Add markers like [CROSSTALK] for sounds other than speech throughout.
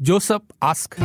Joseph ask.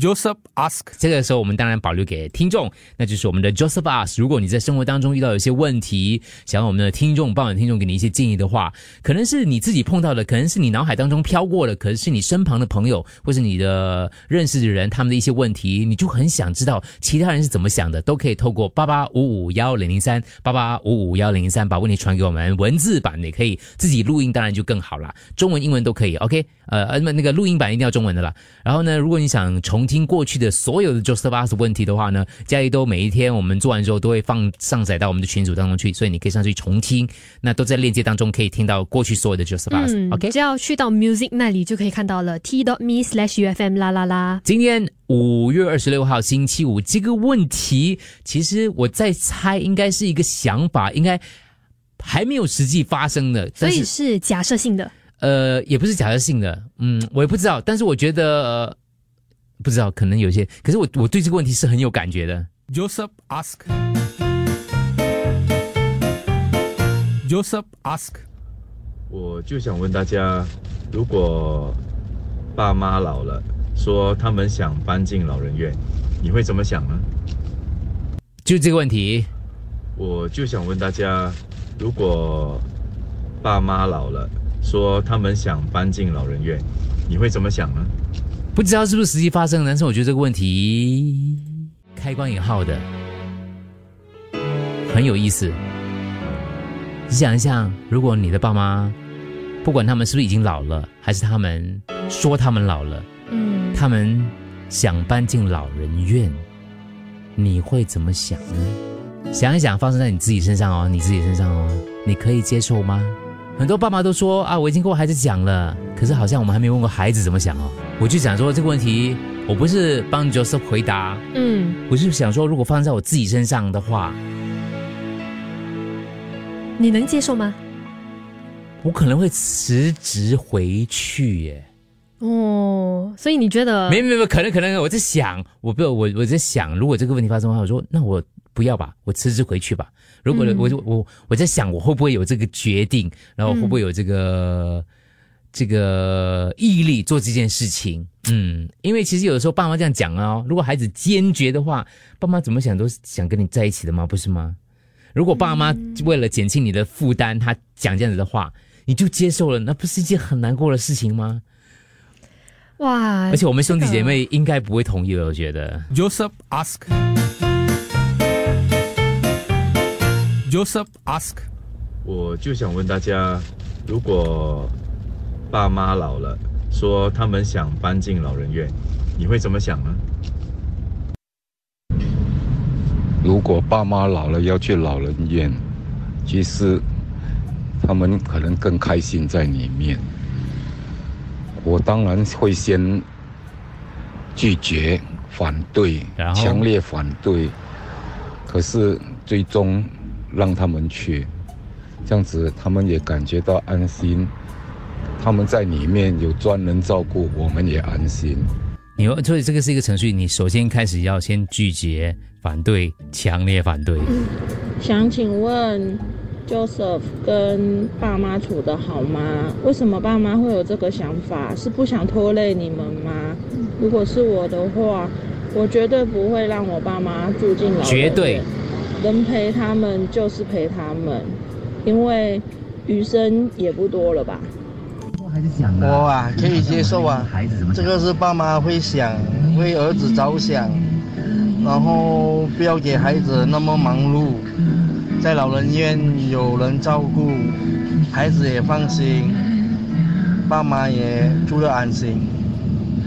Joseph ask. 这个时候，我们当然保留给听众，那就是我们的 Joseph Ask。如果你在生活当中遇到有一些问题，想要我们的听众、帮我们听众给你一些建议的话，可能是你自己碰到的，可能是你脑海当中飘过的，可能是你身旁的朋友或是你的认识的人他们的一些问题，你就很想知道其他人是怎么想的，都可以透过八八五五幺零零三八八五五幺零零三把问题传给我们，文字版也可以自己录音，当然就更好啦，中文、英文都可以。OK，呃呃，那那个录音版一定要中文的啦。然后呢，如果你想重听过去的所有的 Joseph Us 问题的话呢，嘉义都每一天我们做完之后都会放上载到我们的群组当中去，所以你可以上去重听，那都在链接当中可以听到过去所有的 Joseph Us。OK，只要去到 Music 那里就可以看到了 t dot me slash ufm 啦啦啦。今天五月二十六号星期五，这个问题其实我在猜，应该是一个想法，应该还没有实际发生的，所以是是假设性的。呃，也不是假设性的，嗯，我也不知道，但是我觉得、呃不知道，可能有些，可是我我对这个问题是很有感觉的。Joseph ask. Joseph ask. 我就想问大家，如果爸妈老了，说他们想搬进老人院，你会怎么想呢？就这个问题，我就想问大家，如果爸妈老了，说他们想搬进老人院，你会怎么想呢？不知道是不是实际发生，但是我觉得这个问题开关引号的很有意思。你想一想，如果你的爸妈，不管他们是不是已经老了，还是他们说他们老了，嗯，他们想搬进老人院，你会怎么想呢？想一想，发生在你自己身上哦，你自己身上哦，你可以接受吗？很多爸妈都说啊，我已经跟我孩子讲了，可是好像我们还没问过孩子怎么想哦。我就想说这个问题，我不是帮 Joseph 回答，嗯，我是想说，如果发生在我自己身上的话，你能接受吗？我可能会辞职回去耶。哦，所以你觉得没没没，可能可能我在想，我不我我在想，如果这个问题发生的话，我说那我不要吧，我辞职回去吧。如果、嗯我就我我在想，我会不会有这个决定，然后会不会有这个、这个毅力做这件事情？嗯，因为其实有的时候爸妈这样讲哦，如果孩子坚决的话，爸妈怎么想都是想跟你在一起的吗？不是吗？如果爸妈为了减轻你的负担，他讲这样子的话，你就接受了，那不是一件很难过的事情吗？哇？而且我们兄弟姐妹应该不会同意的，我觉得。Joseph ask. Joseph ask. 我就想问大家，如果爸妈老了，说他们想搬进老人院，你会怎么想呢？如果爸妈老了要去老人院，其实他们可能更开心在里面。我当然会先拒绝、反对强烈反对。可是最终让他们去，这样子他们也感觉到安心。他们在里面有专人照顾，我们也安心。你所以这个是一个程序，你首先开始要先拒绝、反对、强烈反对。想请问 Joseph 跟爸妈处的好吗？为什么爸妈会有这个想法？是不想拖累你们吗？如果是我的话，我绝对不会让我爸妈住进老绝对能陪他们就是陪他们，因为余生也不多了吧。我啊，可以接受啊。这个是爸妈会想为儿子着想，然后不要给孩子那么忙碌，在老人院有人照顾，孩子也放心，爸妈也住得安心。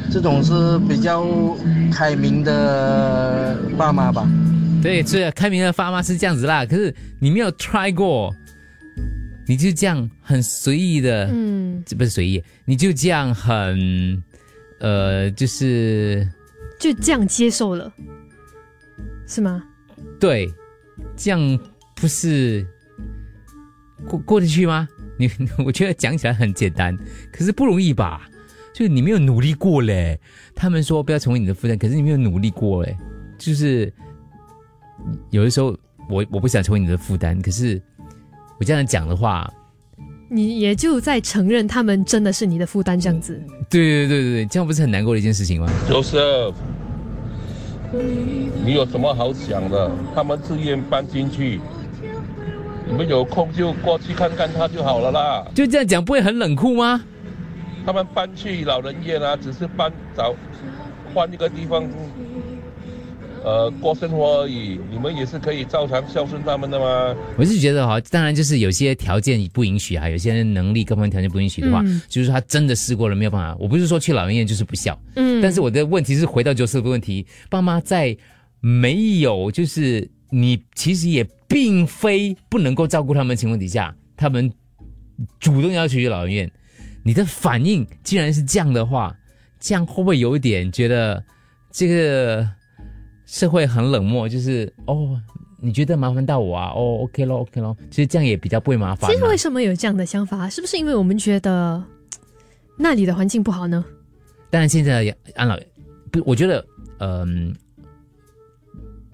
这种是比较开明的爸妈吧。对，是开明的爸妈是这样子啦。可是你没有 try 过，你就这样很随意的，嗯，这不是随意，你就这样很，呃，就是就这样接受了，是吗？对，这样不是过过得去吗？你 [LAUGHS] 我觉得讲起来很简单，可是不容易吧？就是你没有努力过嘞。他们说不要成为你的负担，可是你没有努力过嘞。就是有的时候我我不想成为你的负担，可是我这样讲的话，你也就在承认他们真的是你的负担这样子。对对对对对，这样不是很难过的一件事情吗？就是，你有什么好想的？他们自愿搬进去，你们有空就过去看看他就好了啦。就这样讲不会很冷酷吗？他们搬去老人院啊，只是搬找换一个地方，呃，过生活而已。你们也是可以照常孝顺他们的吗？我是觉得哈，当然就是有些条件不允许啊，有些人能力各方面条件不允许的话，嗯就是说他真的试过了没有办法。我不是说去老人院就是不孝，嗯但是我的问题是回到九四的问题，爸妈在没有就是你其实也并非不能够照顾他们的情况底下，他们主动要求去老人院，你的反应既然是这样的话，这样会不会有一点觉得这个社会很冷漠？就是哦，你觉得麻烦到我啊？哦，OK 咯，OK 咯，其实这样也比较不会麻烦、啊。其实为什么有这样的想法？是不是因为我们觉得那里的环境不好呢？当然，现在安老不，我觉得，嗯、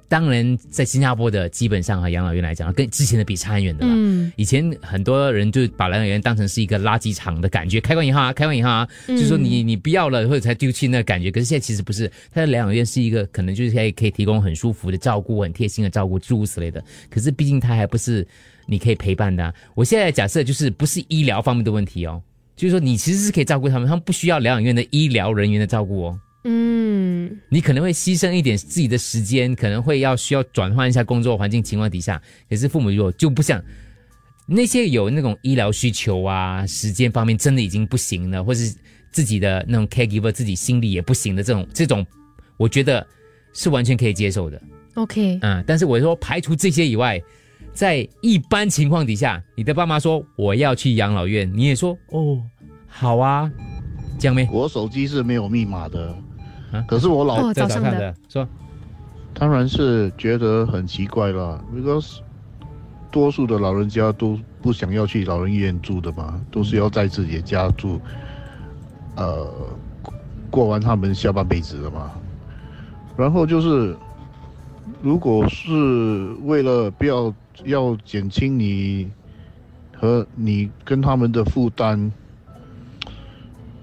当然，在新加坡的基本上和，养老院来讲，跟之前的比差很远的了。嗯以前很多人就把养老院当成是一个垃圾场的感觉，开关以后啊，开关以后啊，嗯就说你你不要了或者才丢弃那个感觉。可是现在其实不是，它的养老院是一个可能就是可以可以提供很舒服的照顾、很贴心的照顾，诸如此类的。可是毕竟它还不是你可以陪伴的啊、我现在假设就是不是医疗方面的问题哦，就是说你其实是可以照顾他们，他们不需要疗养院的医疗人员的照顾哦。嗯，你可能会牺牲一点自己的时间，可能会要需要转换一下工作环境情况底下，可是父母如果就不想那些有那种医疗需求啊，时间方面真的已经不行了，或是自己的那种 caregiver 自己心里也不行的这种这种，我觉得是完全可以接受的。OK，嗯，但是我说排除这些以外，在一般情况底下，你的爸妈说我要去养老院，你也说哦好啊，这样没？我手机是没有密码的，啊？可是我老哦，在早上的。说。当然是觉得很奇怪了，because 多数的老人家都不想要去老人院住的嘛，都是要在自己的家住，呃，过完他们下半辈子的嘛。然后就是，如果是为了不要要减轻你和你跟他们的负担，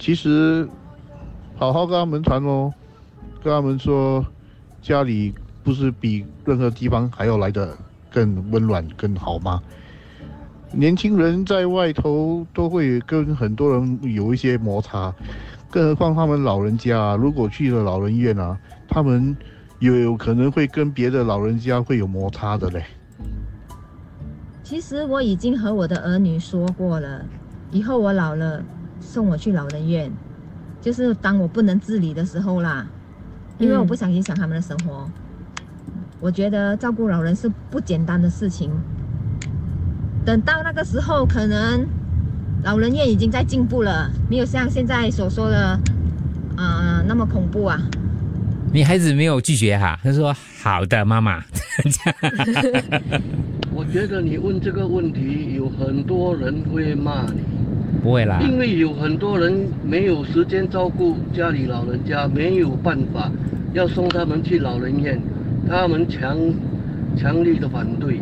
其实好好跟他们谈哦，跟他们说，家里不是比任何地方还要来的更温暖、更好吗？年轻人在外头都会跟很多人有一些摩擦，更何况他们老人家、如果去了老人院啊，他们有有可能会跟别的老人家会有摩擦的嘞。其实我已经和我的儿女说过了，以后我老了送我去老人院，就是当我不能自理的时候啦，因为我不想影响他们的生活。我觉得照顾老人是不简单的事情。等到那个时候，可能老人院已经在进步了，没有像现在所说的，啊、那么恐怖啊。你孩子没有拒绝哈，他说好的，妈妈。[LAUGHS] [LAUGHS] 我觉得你问这个问题，有很多人会骂你，不会啦，因为有很多人没有时间照顾家里老人家，没有办法要送他们去老人院，他们强强力的反对，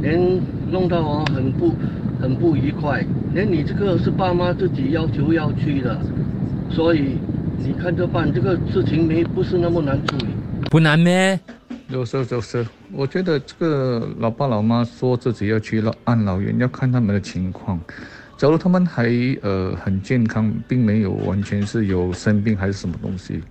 连弄到我很不很不愉快，连你这个是爸妈自己要求要去的，所以你看着办，这个事情没不是那么难处理。不难咩？有时候就是，我觉得这个老爸老妈说自己要去老安老院，要看他们的情况。假如他们还呃很健康，并没有完全是有生病还是什么东西，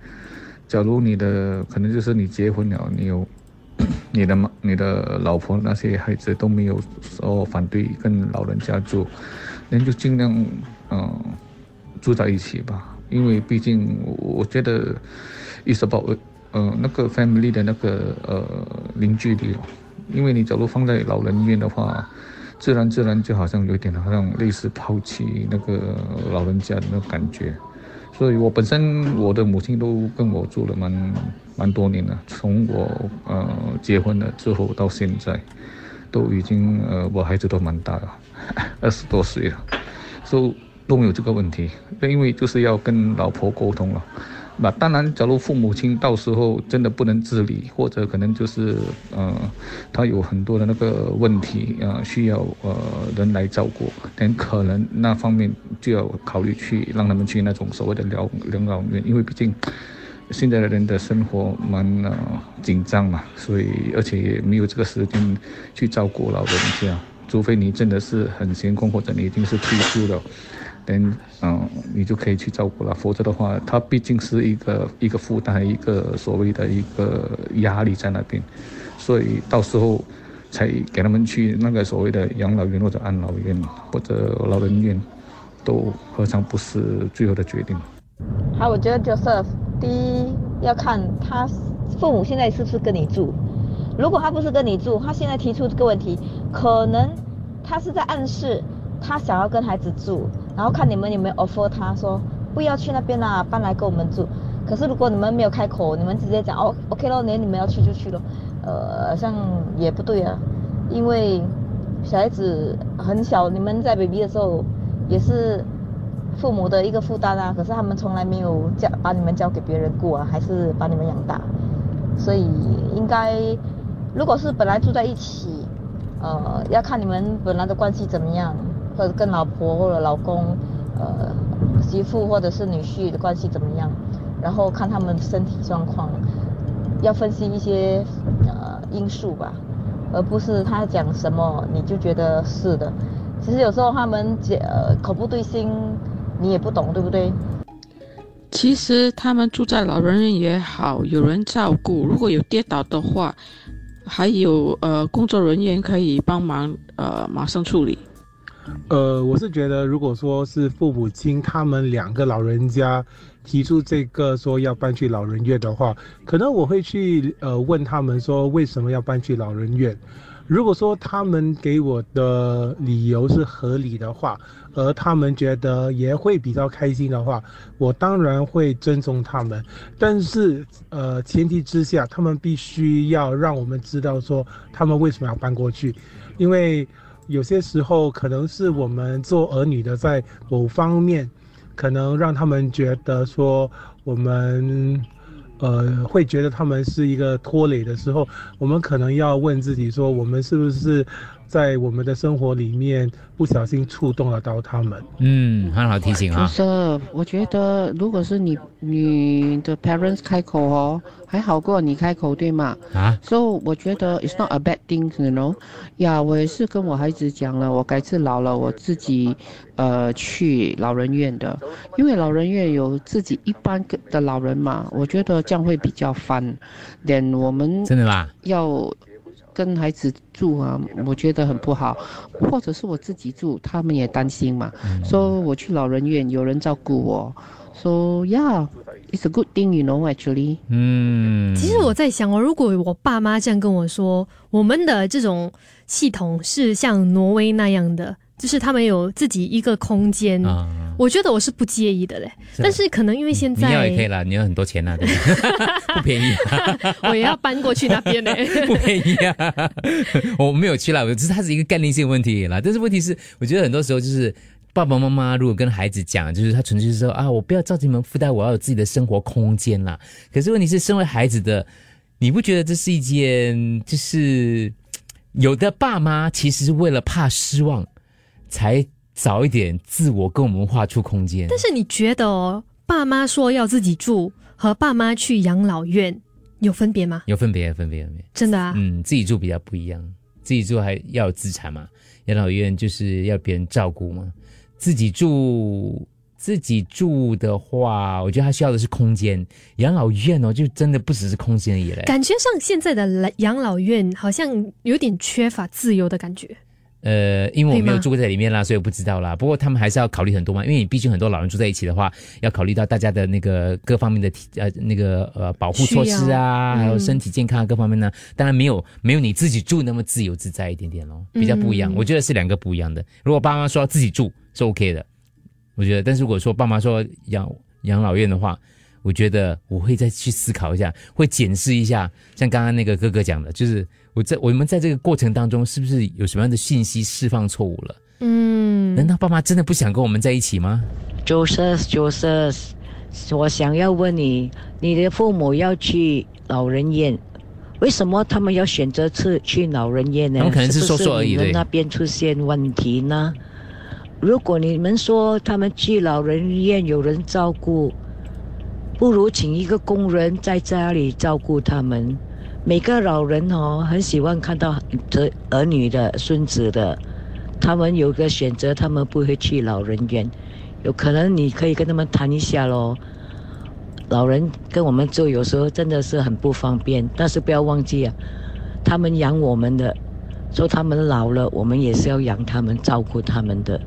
假如你的可能就是你结婚了，你有 [COUGHS] 你的妈、你的老婆那些孩子都没有说反对跟老人家住，那就尽量嗯、住在一起吧，因为毕竟我我觉得 is about 呃那个 family 的那个呃凝聚力，因为你假如放在老人院的话，自然自然就好像有点好像类似抛弃那个老人家的那种感觉，所以我本身我的母亲都跟我住了蛮蛮多年了，从我呃结婚了之后到现在，都已经呃我孩子都蛮大了，二十多岁了，所以都没有这个问题，因为就是要跟老婆沟通了。那当然，假如父母亲到时候真的不能自理，或者可能就是呃，他有很多的那个问题呃，需要呃人来照顾，但可能那方面就要考虑去让他们去那种所谓的疗养老院，因为毕竟现在的人的生活蛮呃紧张嘛，所以而且也没有这个时间去照顾老人家，除非你真的是很闲工，或者你已经是退休了。等，嗯，你就可以去照顾了。否则的话，它毕竟是一个一个负担，一个所谓的一个压力在那边，所以到时候才给他们去那个所谓的养老院或者安老院或者老人院，都何尝不是最后的决定？好，我觉得 Joseph，第一要看他父母现在是不是跟你住。如果他不是跟你住，他现在提出这个问题，可能他是在暗示。他想要跟孩子住，然后看你们有没有 offer 他说不要去那边啦，搬来跟我们住。可是如果你们没有开口，你们直接讲哦，OK 咯，那你们要去就去咯，呃，好像也不对啊，因为小孩子很小，你们在 baby 的时候也是父母的一个负担啊。可是他们从来没有交把你们交给别人过啊，还是把你们养大，所以应该如果是本来住在一起，呃，要看你们本来的关系怎么样。或者跟老婆或者老公，呃，媳妇或者是女婿的关系怎么样？然后看他们身体状况，要分析一些呃因素吧，而不是他讲什么你就觉得是的。其实有时候他们讲呃口不对心，你也不懂，对不对？其实他们住在老人院也好，有人照顾。如果有跌倒的话，还有呃工作人员可以帮忙呃马上处理。呃，我是觉得，如果说是父母亲他们两个老人家提出这个说要搬去老人院的话，可能我会去呃问他们说为什么要搬去老人院。如果说他们给我的理由是合理的话，而他们觉得也会比较开心的话，我当然会尊重他们。但是呃，前提之下，他们必须要让我们知道说他们为什么要搬过去，因为。有些时候可能是我们做儿女的，在某方面，可能让他们觉得说我们，呃，会觉得他们是一个拖累的时候，我们可能要问自己说，我们是不是？在我们的生活里面，不小心触动了到他们。嗯，很好提醒啊。就是，我觉得如果是你你的 parents 开口哦，还好过你开口，对吗？啊。所以我觉得 it's not a bad thing，you know。呀，我也是跟我孩子讲了，我改次老了我自己，呃，去老人院的，因为老人院有自己一般的老人嘛，我觉得这样会比较烦。连我们真的啦，要。跟孩子住啊，我觉得很不好，或者是我自己住，他们也担心嘛。说我去老人院，有人照顾我。说，Yeah，it's a good thing, you know, actually。嗯，其实我在想哦，如果我爸妈这样跟我说，我们的这种系统是像挪威那样的。就是他们有自己一个空间，我觉得我是不介意的嘞。但是可能因为现在你要也可以啦，你有很多钱呐，[LAUGHS] 不便宜。我也要搬过去那边呢，[LAUGHS] 不便宜啊。我没有去了，只是它是一个概念性问题啦。但是问题是，我觉得很多时候就是爸爸妈妈如果跟孩子讲，就是他纯粹是说啊，我不要造成你们负担，我要有自己的生活空间啦。可是问题是，身为孩子的，你不觉得这是一件就是有的爸妈其实是为了怕失望。才早一点自我跟我们画出空间。但是你觉得哦，爸妈说要自己住和爸妈去养老院有分别吗？有分别，分别，分别。真的啊？嗯，自己住比较不一样。自己住还要有资产嘛？养老院就是要别人照顾嘛。自己住，自己住的话，我觉得他需要的是空间。养老院哦，就真的不只是空间而已嘞。感觉上现在的养老院好像有点缺乏自由的感觉。呃，因为我没有住过在里面啦，所以我不知道啦。不过他们还是要考虑很多嘛，因为你毕竟很多老人住在一起的话，要考虑到大家的那个各方面的呃那个呃保护措施啊，还有身体健康各方面呢。当然没有没有你自己住那么自由自在一点点咯，比较不一样。我觉得是两个不一样的。如果爸妈说要自己住是 OK 的，我觉得。但是如果说爸妈说养养老院的话，我觉得我会再去思考一下，会检视一下。像刚刚那个哥哥讲的，就是。我在我们在这个过程当中，是不是有什么样的信息释放错误了？嗯，难道爸妈真的不想跟我们在一起吗？Joseph，Joseph，我想要问你，你的父母要去老人院，为什么他们要选择去去老人院呢？他们可能是说说而已对是是那边出现问题呢？如果你们说他们去老人院有人照顾，不如请一个工人在家里照顾他们。每个老人哦，很喜欢看到这儿女的、孙子的，他们有个选择，他们不会去老人院。有可能你可以跟他们谈一下喽。老人跟我们住，有时候真的是很不方便，但是不要忘记啊，他们养我们的，说他们老了，我们也是要养他们、照顾他们的。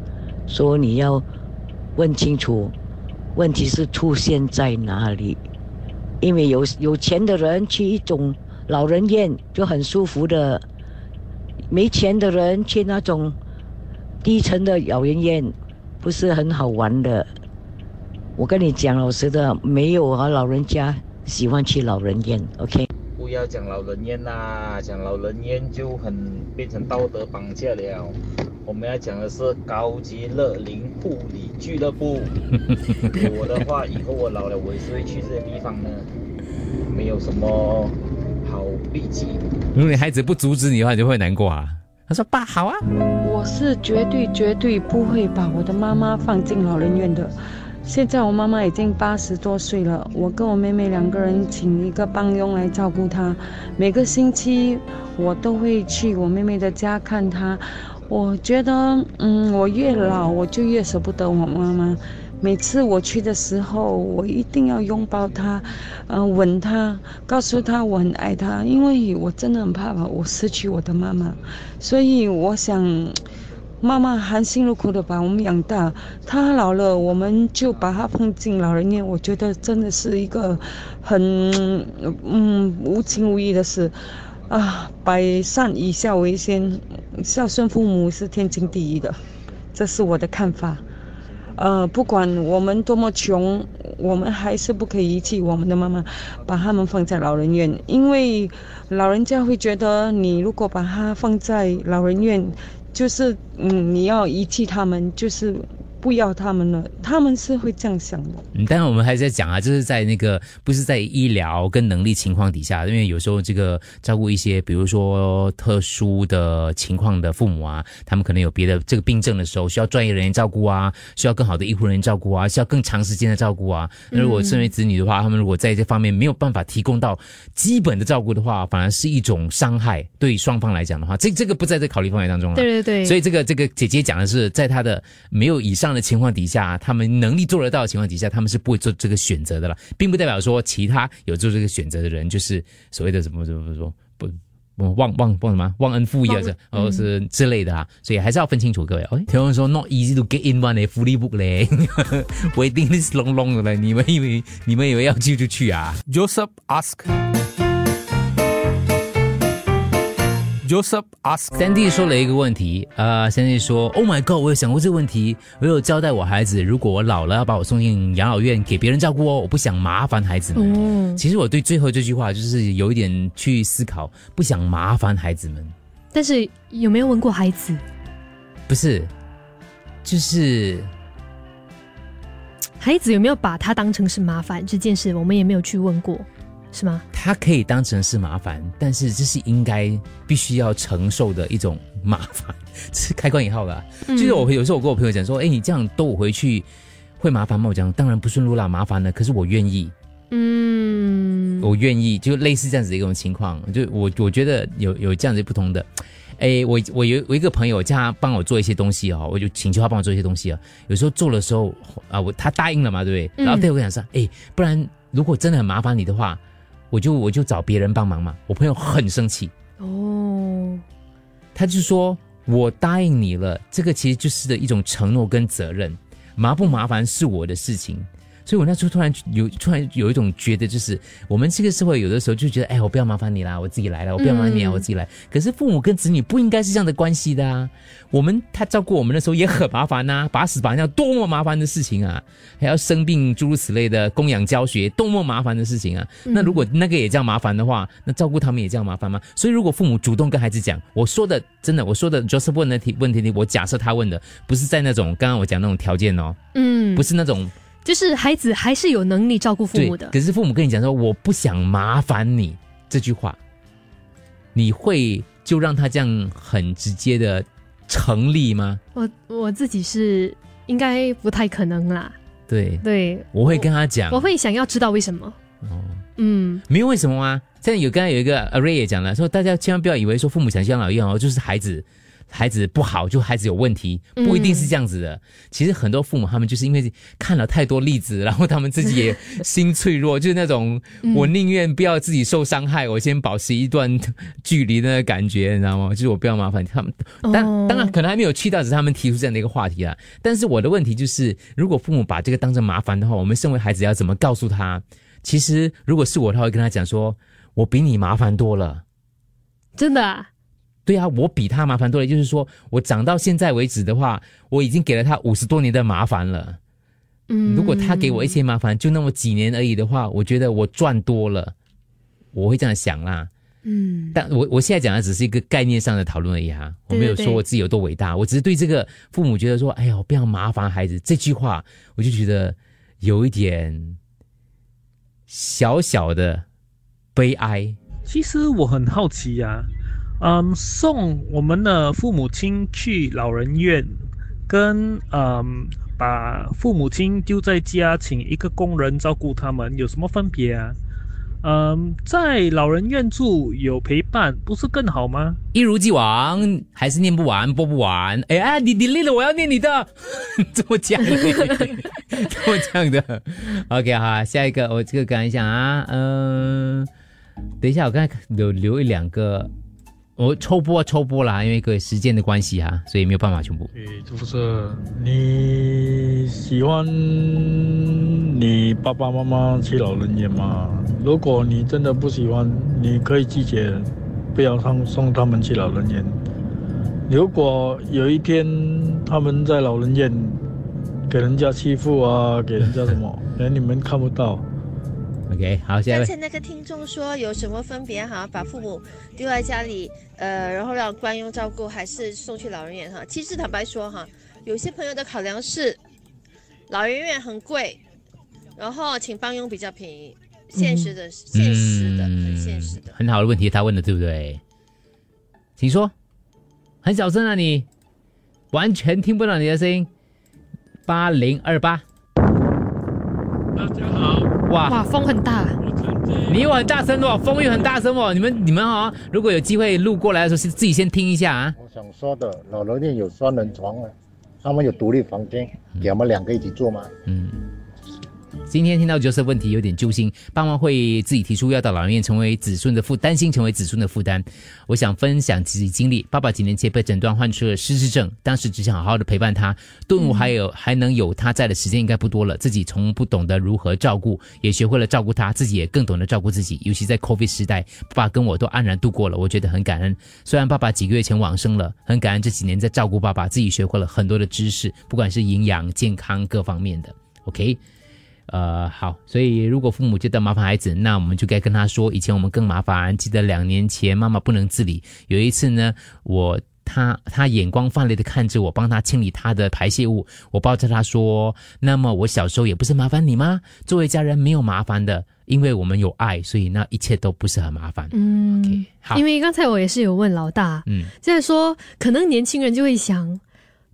说你要问清楚，问题是出现在哪里？因为有有钱的人去一种老人院就很舒服的，没钱的人去那种低层的老人院不是很好玩的。我跟你讲老实的，没有啊，老人家喜欢去老人院，OK。不要讲老人院啦，讲老人院就很变成道德绑架了。我们要讲的是高级乐龄护理俱乐部。[LAUGHS] 我的话，以后我老了，我也是会去这些地方的，没有什么如果你孩子不阻止你的话，你就会难过啊。他说：“爸，好啊。”我是绝对绝对不会把我的妈妈放进老人院的。现在我妈妈已经八十多岁了，我跟我妹妹两个人请一个帮佣来照顾她。每个星期我都会去我妹妹的家看她。我觉得，嗯，我越老我就越舍不得我妈妈。每次我去的时候，我一定要拥抱她，嗯、吻她，告诉她我很爱她，因为我真的很怕我失去我的妈妈。所以我想。妈妈含辛茹苦的把我们养大，她老了，我们就把她放进老人院。我觉得真的是一个很嗯无情无义的事啊！百善以孝为先，孝顺父母是天经地义的，这是我的看法。呃，不管我们多么穷，我们还是不可以遗弃我们的妈妈，把他们放在老人院，因为老人家会觉得你如果把他放在老人院。就是嗯，你要遗弃他们，就是不要他们了。他们是会这样想的。嗯，当然我们还是在讲啊，就是在那个不是在医疗跟能力情况底下，因为有时候这个照顾一些，比如说特殊的情况的父母啊，他们可能有别的这个病症的时候，需要专业人员照顾啊，需要更好的医护人员照顾啊，需要更长时间的照顾啊。那如果身为子女的话，他们如果在这方面没有办法提供到基本的照顾的话，反而是一种伤害，对双方来讲的话，这这个不在这考虑范围当中了。对对对，所以这个这个姐姐讲的是，在她的没有以上的情况底下，他们能力做得到的情况底下，他们是不会做这个选择的了，并不代表说其他有做这个选择的人就是所谓的什么什么说不不忘忘忘什么忘恩负义啊，这哦是之类的啊，所以还是要分清楚各位。哎，听人说 not easy to get in one 嘞，fully book 嘞，waiting list long long 的嘞，你们以为你们以为要去就去啊 Joseph ask. Joseph ask. Sandy 说了一个问题，呃，Sandy 说，Oh my God，我有想过这个问题，我有交代我孩子，如果我老了要把我送进养老院给别人照顾哦，我不想麻烦孩子们。哦，其实我对最后这句话就是有一点去思考，不想麻烦孩子们，但是有没有问过孩子？不是，就是孩子有没有把他当成是麻烦这件事，我们也没有去问过，是吗？它可以当成是麻烦，但是这是应该必须要承受的一种麻烦，[LAUGHS] 是开关引号的啊、嗯就是我有时候我跟我朋友讲说，哎，你这样兜我回去会麻烦吗？我讲当然不顺路啦，麻烦了，可是我愿意。嗯，我愿意，就类似这样子的一种情况，就我我觉得有有这样子不同的，哎，我我有我一个朋友叫他帮我做一些东西哦，我就请求他帮我做一些东西啊，有时候做的时候啊，我他答应了嘛，对不对？嗯然后对我讲说，哎，不然如果真的很麻烦你的话，我就我就找别人帮忙嘛。我朋友很生气，哦，他就说我答应你了，这个其实就是的一种承诺跟责任，麻不麻烦是我的事情。所以我那时候突然有突然有一种觉得，就是我们这个社会有的时候就觉得，哎，我不要麻烦你啦，我自己来了，我不要麻烦你啊，嗯我自己来。可是父母跟子女不应该是这样的关系的啊。我们他照顾我们的时候也很麻烦呐、把屎把尿多么麻烦的事情啊，还要生病诸如此类的供养教学，多么麻烦的事情啊。嗯那如果那个也这样麻烦的话，那照顾他们也这样麻烦吗？所以如果父母主动跟孩子讲，我说的真的，我说的 Joseph 问的题问题，我假设他问的不是在那种刚刚我讲那种条件哦，嗯，不是那种就是孩子还是有能力照顾父母的，。可是父母跟你讲说我不想麻烦你这句话，你会就让他这样很直接的成立吗？我我自己是应该不太可能啦。对，对，我会跟他讲，我会想要知道为什么。哦嗯，没有为什么啊？现在有刚才有一个 Array 也讲了，说大家千万不要以为说父母想去养老院哦，就是孩子孩子不好，就孩子有问题，嗯不一定是这样子的。其实很多父母他们就是因为看了太多例子，然后他们自己也 [LAUGHS] 心脆弱，就是那种嗯我宁愿不要自己受伤害，我先保持一段距离的那个感觉，你知道吗？就是我不要麻烦他们。当哦当然可能还没有去到，只是他们提出这样的一个话题啦。但是我的问题就是，如果父母把这个当成麻烦的话，我们身为孩子要怎么告诉他？其实如果是我，他会跟他讲说，我比你麻烦多了。真的啊，对啊，我比他麻烦多了，就是说我长到现在为止的话，我已经给了他五十多年的麻烦了。嗯，如果他给我一些麻烦，就那么几年而已的话，我觉得我赚多了，我会这样想啦。嗯，但我我现在讲的只是一个概念上的讨论而已哈，我没有说我自己有多伟大，我只是对这个父母觉得说，哎呀，我不要麻烦孩子这句话，我就觉得有一点小小的悲哀。其实我很好奇呀、嗯，送我们的父母亲去老人院，跟嗯把父母亲丢在家，请一个工人照顾他们，有什么分别啊？嗯，在老人院住有陪伴，不是更好吗？一如既往，还是念不完，播不完。哎呀，你你累了，我要念你的，[LAUGHS] 这么讲的，[LAUGHS] 这么讲的。OK 哈，下一个我这个赶一下啊，嗯、等一下，我刚才有留一两个，我抽播抽播啦，因为个时间的关系哈，所以没有办法全部。就是你喜欢你爸爸妈妈去老人院吗？如果你真的不喜欢，你可以拒绝，不要送送他们去老人院。如果有一天他们在老人院给人家欺负啊，给人家什么，连你们看不到。OK，好，下一位。刚才那个听众说有什么分别哈？把父母丢在家里，呃，然后让官佣照顾，还是送去老人院哈？其实坦白说哈，有些朋友的考量是，老人院很贵，然后请帮佣比较便宜，现实的、现实的、很现实的。很好的问题，他问的对不对？请说，很小声啊你，完全听不到你的声音。八零二八，哇哇，风很大，你又很大声哦，风雨很大声哦。你们你们啊、如果有机会路过来的时候，是自己先听一下啊。我想说的，老人院有双人床啊，他们有独立房间，给我们两个一起住吗？嗯，今天听到 Joseph 问题有点揪心，爸妈会自己提出要到老人院成为子孙的负，担心成为子孙的负担。我想分享自己经历，爸爸几年前被诊断患出了失智症，当时只想好好的陪伴他，顿悟还有、还能有他在的时间应该不多了，自己从不懂得如何照顾，也学会了照顾他，自己也更懂得照顾自己。尤其在 COVID 时代，爸爸跟我都安然度过了，我觉得很感恩。虽然爸爸几个月前往生了，很感恩这几年在照顾爸爸，自己学会了很多的知识，不管是营养、健康各方面的。OK。呃，好，所以如果父母觉得麻烦孩子，那我们就该跟他说，以前我们更麻烦。记得两年前妈妈不能自理，有一次呢，我他他眼光泛泪的看着我，帮他清理他的排泄物，我抱着他说：“那么我小时候也不是麻烦你吗？作为家人没有麻烦的，因为我们有爱，所以那一切都不是很麻烦。嗯，OK，好因为刚才我也是有问老大，嗯，在说可能年轻人就会想，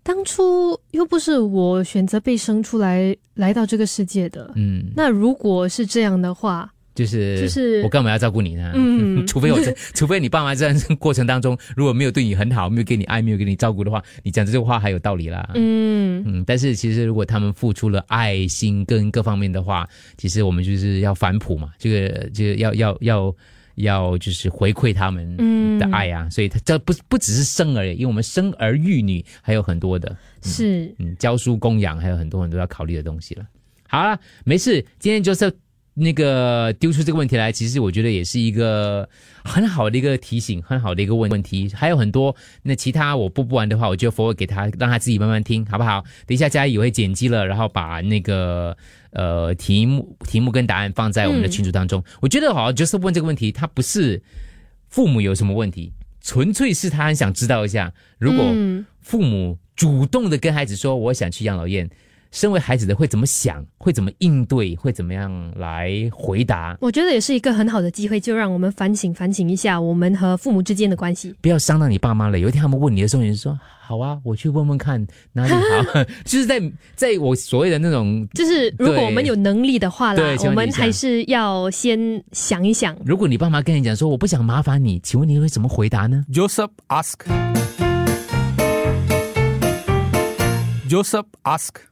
当初又不是我选择被生出来来到这个世界的，嗯，那如果是这样的话，就是就是我干嘛要照顾你呢？嗯 [LAUGHS] 除非我在，[LAUGHS] 除非你爸妈在过程当中如果没有对你很好，没有给你爱，没有给你照顾的话，你讲这句话还有道理啦。嗯嗯，但是其实如果他们付出了爱心跟各方面的话，其实我们就是要反哺嘛，这个这个要要要要就是回馈他们嗯。的爱啊，所以他这不不只是生而已，因为我们生儿育女还有很多的，是。嗯，教书供养还有很多很多要考虑的东西了。好了，没事，今天就是那个丢出这个问题来，其实我觉得也是一个很好的一个提醒，很好的一个问问题，还有很多。那其他我播不完的话，我就 forward 给他，让他自己慢慢听，好不好？等一下佳怡也会剪辑了，然后把那个呃题目题目跟答案放在我们的群组当中。我觉得好，就是问这个问题，他不是父母有什么问题，纯粹是他很想知道一下，如果嗯父母主动的跟孩子说我想去养老院。身为孩子的会怎么想，会怎么应对，会怎么样来回答？我觉得也是一个很好的机会，就让我们反省反省一下我们和父母之间的关系。不要伤到你爸妈了。有一天他们问你的时候，你就说：“好啊，我去问问看哪里好。[LAUGHS] ”就是在在我所谓的那种，就是如果我们有能力的话啦对，我们还是要先想一想。如果你爸妈跟你讲说：“我不想麻烦你”，请问你会怎么回答呢 Joseph ask. Joseph ask.